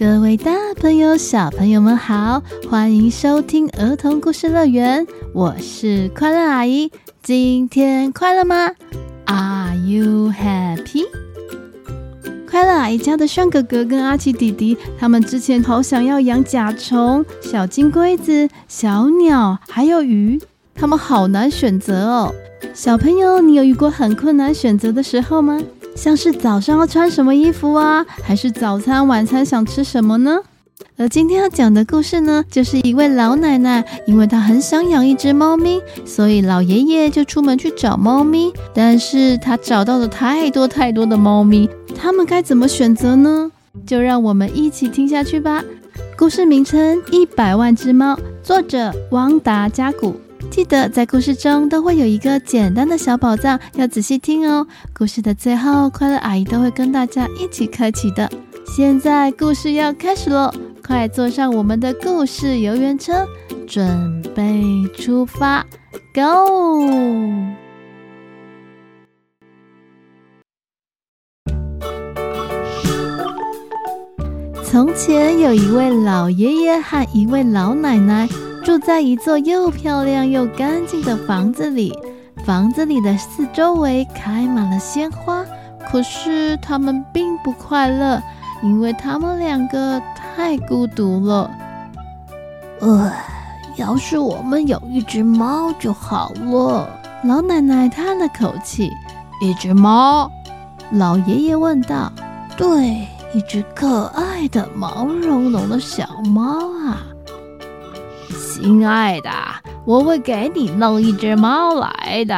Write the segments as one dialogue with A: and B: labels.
A: 各位大朋友、小朋友们好，欢迎收听儿童故事乐园，我是快乐阿姨。今天快乐吗？Are you happy？快乐阿姨家的炫哥哥跟阿奇弟弟，他们之前好想要养甲虫、小金龟子、小鸟，还有鱼，他们好难选择哦。小朋友，你有遇过很困难选择的时候吗？像是早上要穿什么衣服啊，还是早餐、晚餐想吃什么呢？而今天要讲的故事呢，就是一位老奶奶，因为她很想养一只猫咪，所以老爷爷就出门去找猫咪。但是他找到了太多太多的猫咪，他们该怎么选择呢？就让我们一起听下去吧。故事名称《一百万只猫》，作者汪达加古。记得在故事中都会有一个简单的小宝藏，要仔细听哦。故事的最后，快乐阿姨都会跟大家一起开启的。现在故事要开始喽，快坐上我们的故事游园车，准备出发，Go！从前有一位老爷爷和一位老奶奶。住在一座又漂亮又干净的房子里，房子里的四周围开满了鲜花。可是他们并不快乐，因为他们两个太孤独了。
B: 呃，要是我们有一只猫就好了。
A: 老奶奶叹了口气。
B: 一只猫？
A: 老爷爷问道。
B: 对，一只可爱的毛茸茸的小猫啊。
C: 亲爱的，我会给你弄一只猫来的。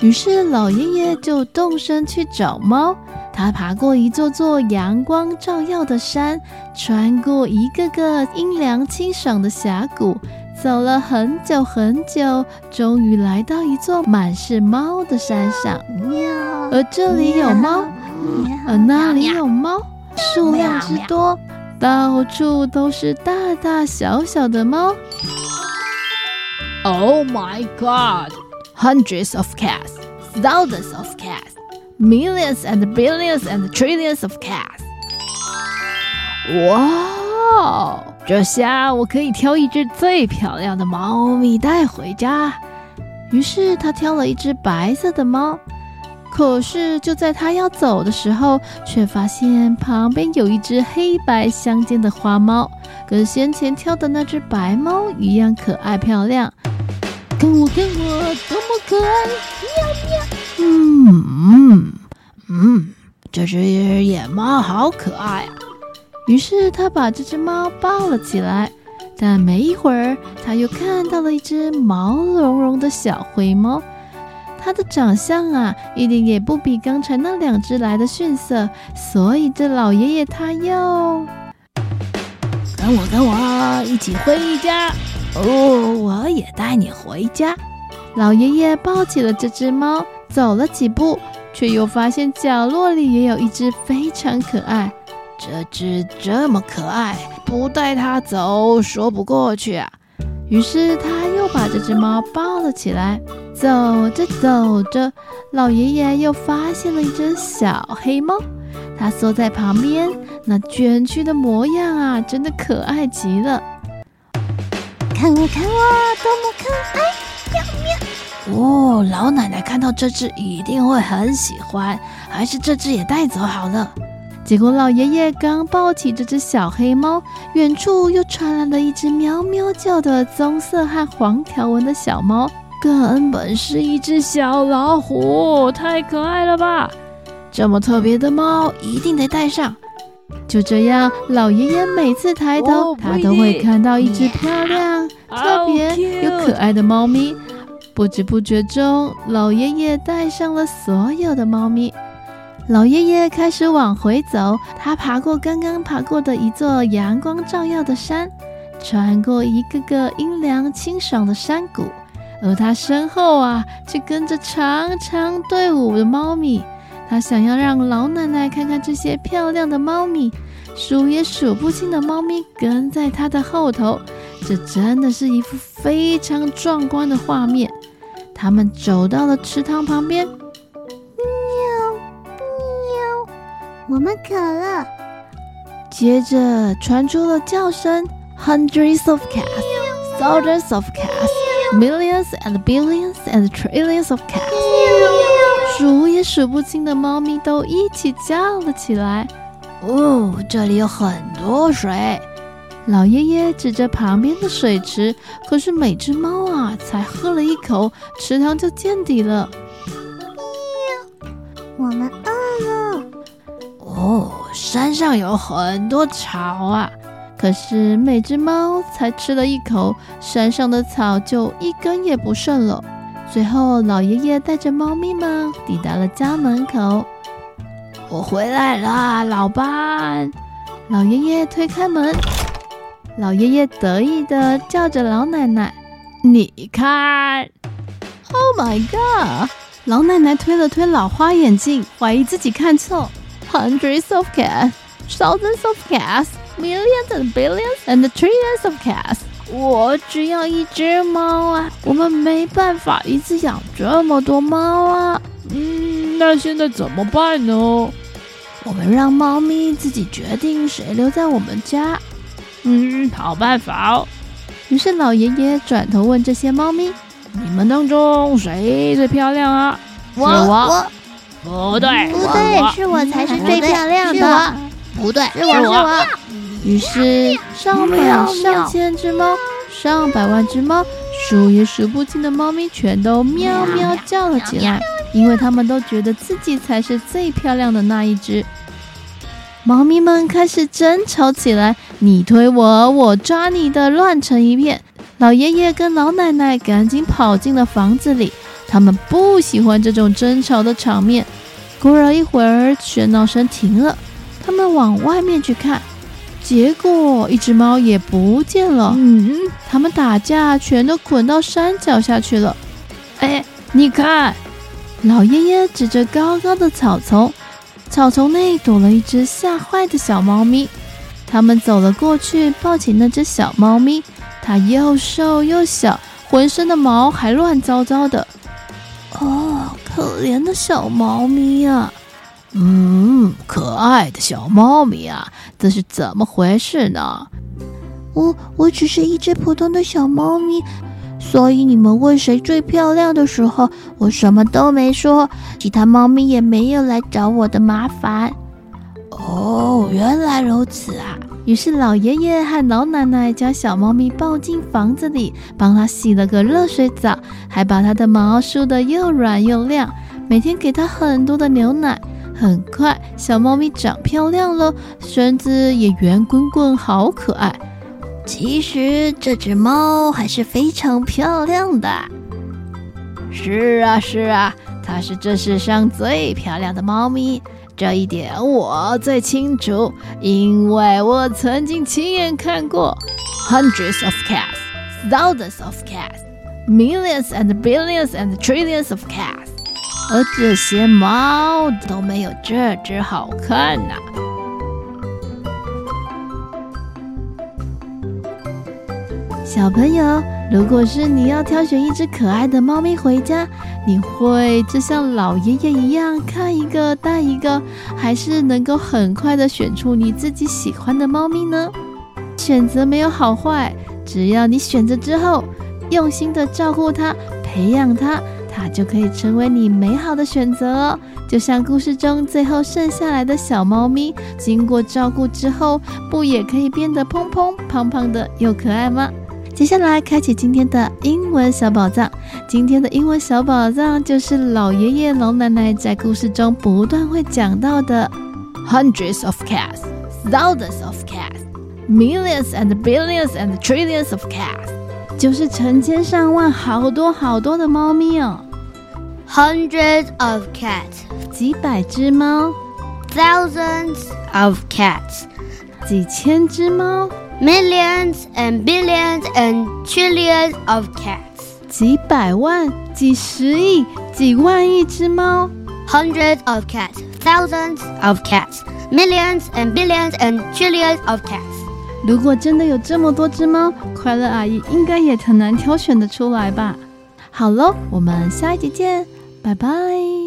A: 于是老爷爷就动身去找猫。他爬过一座座阳光照耀的山，穿过一个个阴凉清爽的峡谷，走了很久很久，终于来到一座满是猫的山上。
B: 喵！
A: 而这里有猫，而那里有猫，数量之多，到处都是大大小小的猫。
C: Oh my God! Hundreds of cats, thousands of cats, millions and billions and trillions of cats.
A: 哇，这下我可以挑一只最漂亮的猫咪带回家。于是他挑了一只白色的猫。可是就在他要走的时候，却发现旁边有一只黑白相间的花猫，跟先前挑的那只白猫一样可爱漂亮。看我，看我，多么可爱！喵喵。
C: 嗯嗯嗯，这只野猫好可爱啊！
A: 于是他把这只猫抱了起来。但没一会儿，他又看到了一只毛茸茸的小灰猫。它的长相啊，一点也不比刚才那两只来的逊色。所以这老爷爷他又
B: 跟我，跟我一起回家。哦，我也带你回家。
A: 老爷爷抱起了这只猫，走了几步，却又发现角落里也有一只非常可爱。
B: 这只这么可爱，不带它走说不过去啊。
A: 于是他又把这只猫抱了起来。走着走着，老爷爷又发现了一只小黑猫，它缩在旁边，那卷曲的模样啊，真的可爱极了。
B: 看我，看我，多么可爱！喵喵。哦，老奶奶看到这只一定会很喜欢，还是这只也带走好了。
A: 结果老爷爷刚抱起这只小黑猫，远处又传来了一只喵喵叫的棕色和黄条纹的小猫，根本是一只小老虎，太可爱了吧！这么特别的猫，一定得带上。就这样，老爷爷每次抬头，oh, 他都会看到一只漂亮、特别又可爱的猫咪。不知不觉中，老爷爷带上了所有的猫咪。老爷爷开始往回走，他爬过刚刚爬过的一座阳光照耀的山，穿过一个个阴凉清爽的山谷，而他身后啊，却跟着长长队伍的猫咪。他想要让老奶奶看看这些漂亮的猫咪，数也数不清的猫咪跟在他的后头，这真的是一幅非常壮观的画面。他们走到了池塘旁边，
B: 喵喵，我们渴了。
A: 接着传出了叫声：hundreds of cats, thousands of cats, millions and billions and trillions of cats。数也数不清的猫咪都一起叫了起来。
B: 哦，这里有很多水。
A: 老爷爷指着旁边的水池，可是每只猫啊，才喝了一口，池塘就见底了。
D: 我们饿了。
B: 哦，山上有很多草啊，
A: 可是每只猫才吃了一口，山上的草就一根也不剩了。最后，老爷爷带着猫咪们抵达了家门口。
B: 我回来了，老伴。
A: 老爷爷推开门。老爷爷得意地叫着老奶奶：“你看
C: ！”Oh my god！
A: 老奶奶推了推老花眼镜，怀疑自己看错。
C: Hundreds of cats, thousands of cats, millions and billions and trillions of cats。
D: 我只要一只猫啊！我们没办法一次养这么多猫啊！
C: 嗯，那现在怎么办呢？
D: 我们让猫咪自己决定谁留在我们家。
C: 嗯，好办法哦。
A: 于是老爷爷转头问这些猫咪：“
C: 你们当中谁最漂亮啊？”“
D: 我，我，
C: 不对，
D: 不对，是我才是最漂亮的。”“
B: 不对，
D: 是我，是我。”
A: 于是上百上千只猫，上百万只猫，数也数不清的猫咪全都喵喵叫了起来，因为他们都觉得自己才是最漂亮的那一只。猫咪们开始争吵起来，你推我，我抓你的，乱成一片。老爷爷跟老奶奶赶紧跑进了房子里，他们不喜欢这种争吵的场面。过了一会儿，喧闹声停了，他们往外面去看，结果一只猫也不见了。嗯，他们打架全都滚到山脚下去了。
C: 哎，你看，
A: 老爷爷指着高高的草丛。草丛内躲了一只吓坏的小猫咪，他们走了过去，抱起那只小猫咪。它又瘦又小，浑身的毛还乱糟糟的。
D: 哦，可怜的小猫咪呀！
B: 嗯，可爱的小猫咪啊，这是怎么回事呢？
D: 我我只是一只普通的小猫咪。所以你们问谁最漂亮的时候，我什么都没说，其他猫咪也没有来找我的麻烦。
B: 哦，原来如此啊！
A: 于是老爷爷和老奶奶将小猫咪抱进房子里，帮它洗了个热水澡，还把它的毛梳得又软又亮，每天给它很多的牛奶。很快，小猫咪长漂亮了，身子也圆滚滚，好可爱。
D: 其实这只猫还是非常漂亮的。
B: 是啊，是啊，它是这世上最漂亮的猫咪，这一点我最清楚，因为我曾经亲眼看过。
C: Hundreds of cats, thousands of cats, millions and billions and trillions of cats，
B: 而这些猫都没有这只好看呐、
A: 小朋友，如果是你要挑选一只可爱的猫咪回家，你会就像老爷爷一样看一个带一个，还是能够很快的选出你自己喜欢的猫咪呢？选择没有好坏，只要你选择之后，用心的照顾它，培养它，它就可以成为你美好的选择哦。就像故事中最后剩下来的小猫咪，经过照顾之后，不也可以变得蓬蓬胖胖的又可爱吗？接下来开启今天的英文小宝藏。今天的英文小宝藏就是老爷爷老奶奶在故事中不断会讲到的
C: ：hundreds of cats, thousands of cats, millions and billions and trillions of cats，
A: 就是成千上万好多好多的猫咪哦。
D: Hundreds of cats，
A: 几百只猫；
D: thousands of cats，
A: 几千只猫。
D: Millions and billions and trillions of cats，
A: 几百万、几十亿、几万亿只猫。
D: Hundreds of cats, thousands of cats, millions and billions and trillions of cats。
A: 如果真的有这么多只猫，快乐阿姨应该也很难挑选得出来吧？好喽，我们下一集见， 拜拜。